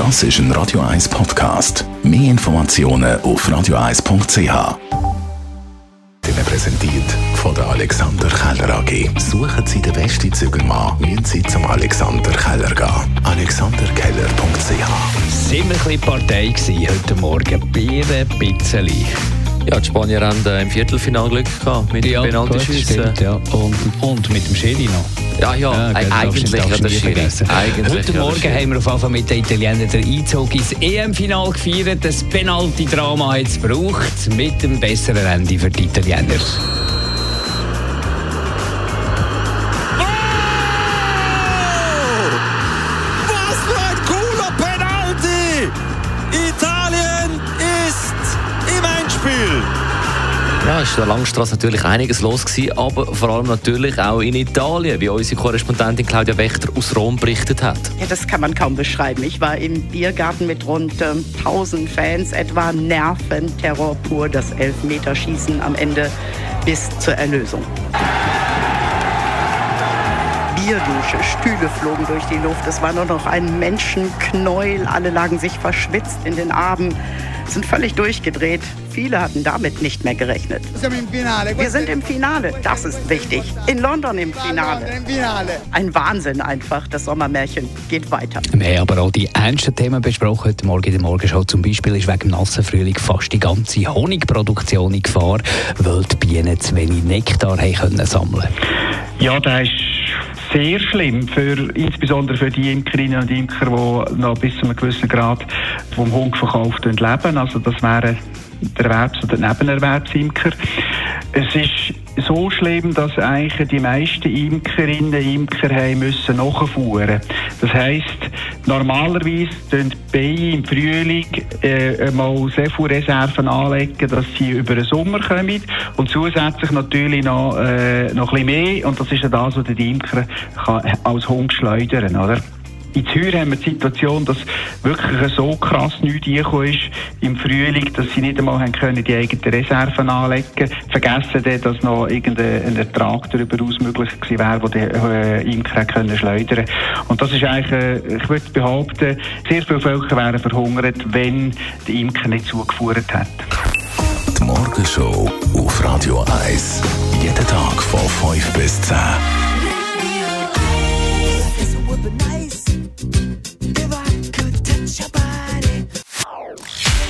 Das ist ein Radio 1 Podcast. Mehr Informationen auf radio1.ch. Ihnen präsentiert von der Alexander Keller AG. Suchen Sie den besten Zügelmann, müssen Sie zum Alexander Keller gehen. AlexanderKeller.ch Sind wir ein bisschen Partei gewesen heute Morgen? Bier ein bisschen. Ja, die Spanier haben äh, im Viertelfinale Glück gehabt mit Ja, gut, Penaltyschüssen. ja. Und, und mit dem Schiri noch. Ja, ja, Ja, e- gell, eigentlich Schiri. vergessen. Eigentlich Heute Morgen haben wir auf Fall mit den Italienern den Einzug ins EM-Final gefeiert. Das Penalty-Drama hat es gebraucht, mit dem besseren Ende für die Italiener. Was für ein cooler Penalty! Italien ist im Endspiel. Ja, ist der Langstrasse natürlich einiges los gewesen, aber vor allem natürlich auch in Italien, wie unsere Korrespondentin Claudia Wächter aus Rom berichtet hat. Ja, das kann man kaum beschreiben. Ich war im Biergarten mit rund ähm, 1000 Fans, etwa Nerventerror pur, das Elfmeterschießen am Ende bis zur Erlösung. Bierdusche, Stühle flogen durch die Luft. Es war nur noch ein Menschenknäuel. Alle lagen sich verschwitzt in den Armen, sind völlig durchgedreht. Viele hatten damit nicht mehr gerechnet. Wir sind im Finale, das ist wichtig. In London im Finale. in finale. Ein Wahnsinn einfach. Das Sommermärchen geht weiter. Wir haben aber auch die ernsten Themen besprochen heute Morgen in der Morgenshow. Zum Beispiel ist wegen dem nassen Frühling fast die ganze Honigproduktion in Gefahr, weil die Bienen zu wenig Nektar haben können sammeln Ja, das ist sehr schlimm, für, insbesondere für die Imkerinnen und Imker, die noch bis zu einem gewissen Grad vom Honigverkauf leben. Also das wären der Erwerbs- oder Nebenerwerbsimker. Es ist so schlimm, dass eigentlich die meisten Imkerinnen Imker haben müssen nachfuhren. Das heisst, normalerweise tun Bienen im Frühling äh, mal sehr viele Reserven anlegen, dass sie über den Sommer kommen und zusätzlich natürlich noch, äh, noch ein bisschen mehr und das ist ja das, was der Imker kann als Hund schleudern, oder? In Zürich haben wir die Situation, dass wirklich so krass nichts reingekommen ist im Frühling, dass sie nicht einmal haben können, die eigenen Reserven anlegen Vergessen dann, dass noch irgendein Ertrag darüber aus möglich gewesen wäre, den die äh, Imker hätten können schleudern Und das ist eigentlich, äh, ich würde behaupten, sehr viele Völker wären verhungert, wenn der Imker nicht zugeführt hätte. Die Morgenshow auf Radio 1. Jeden Tag von 5 bis 10.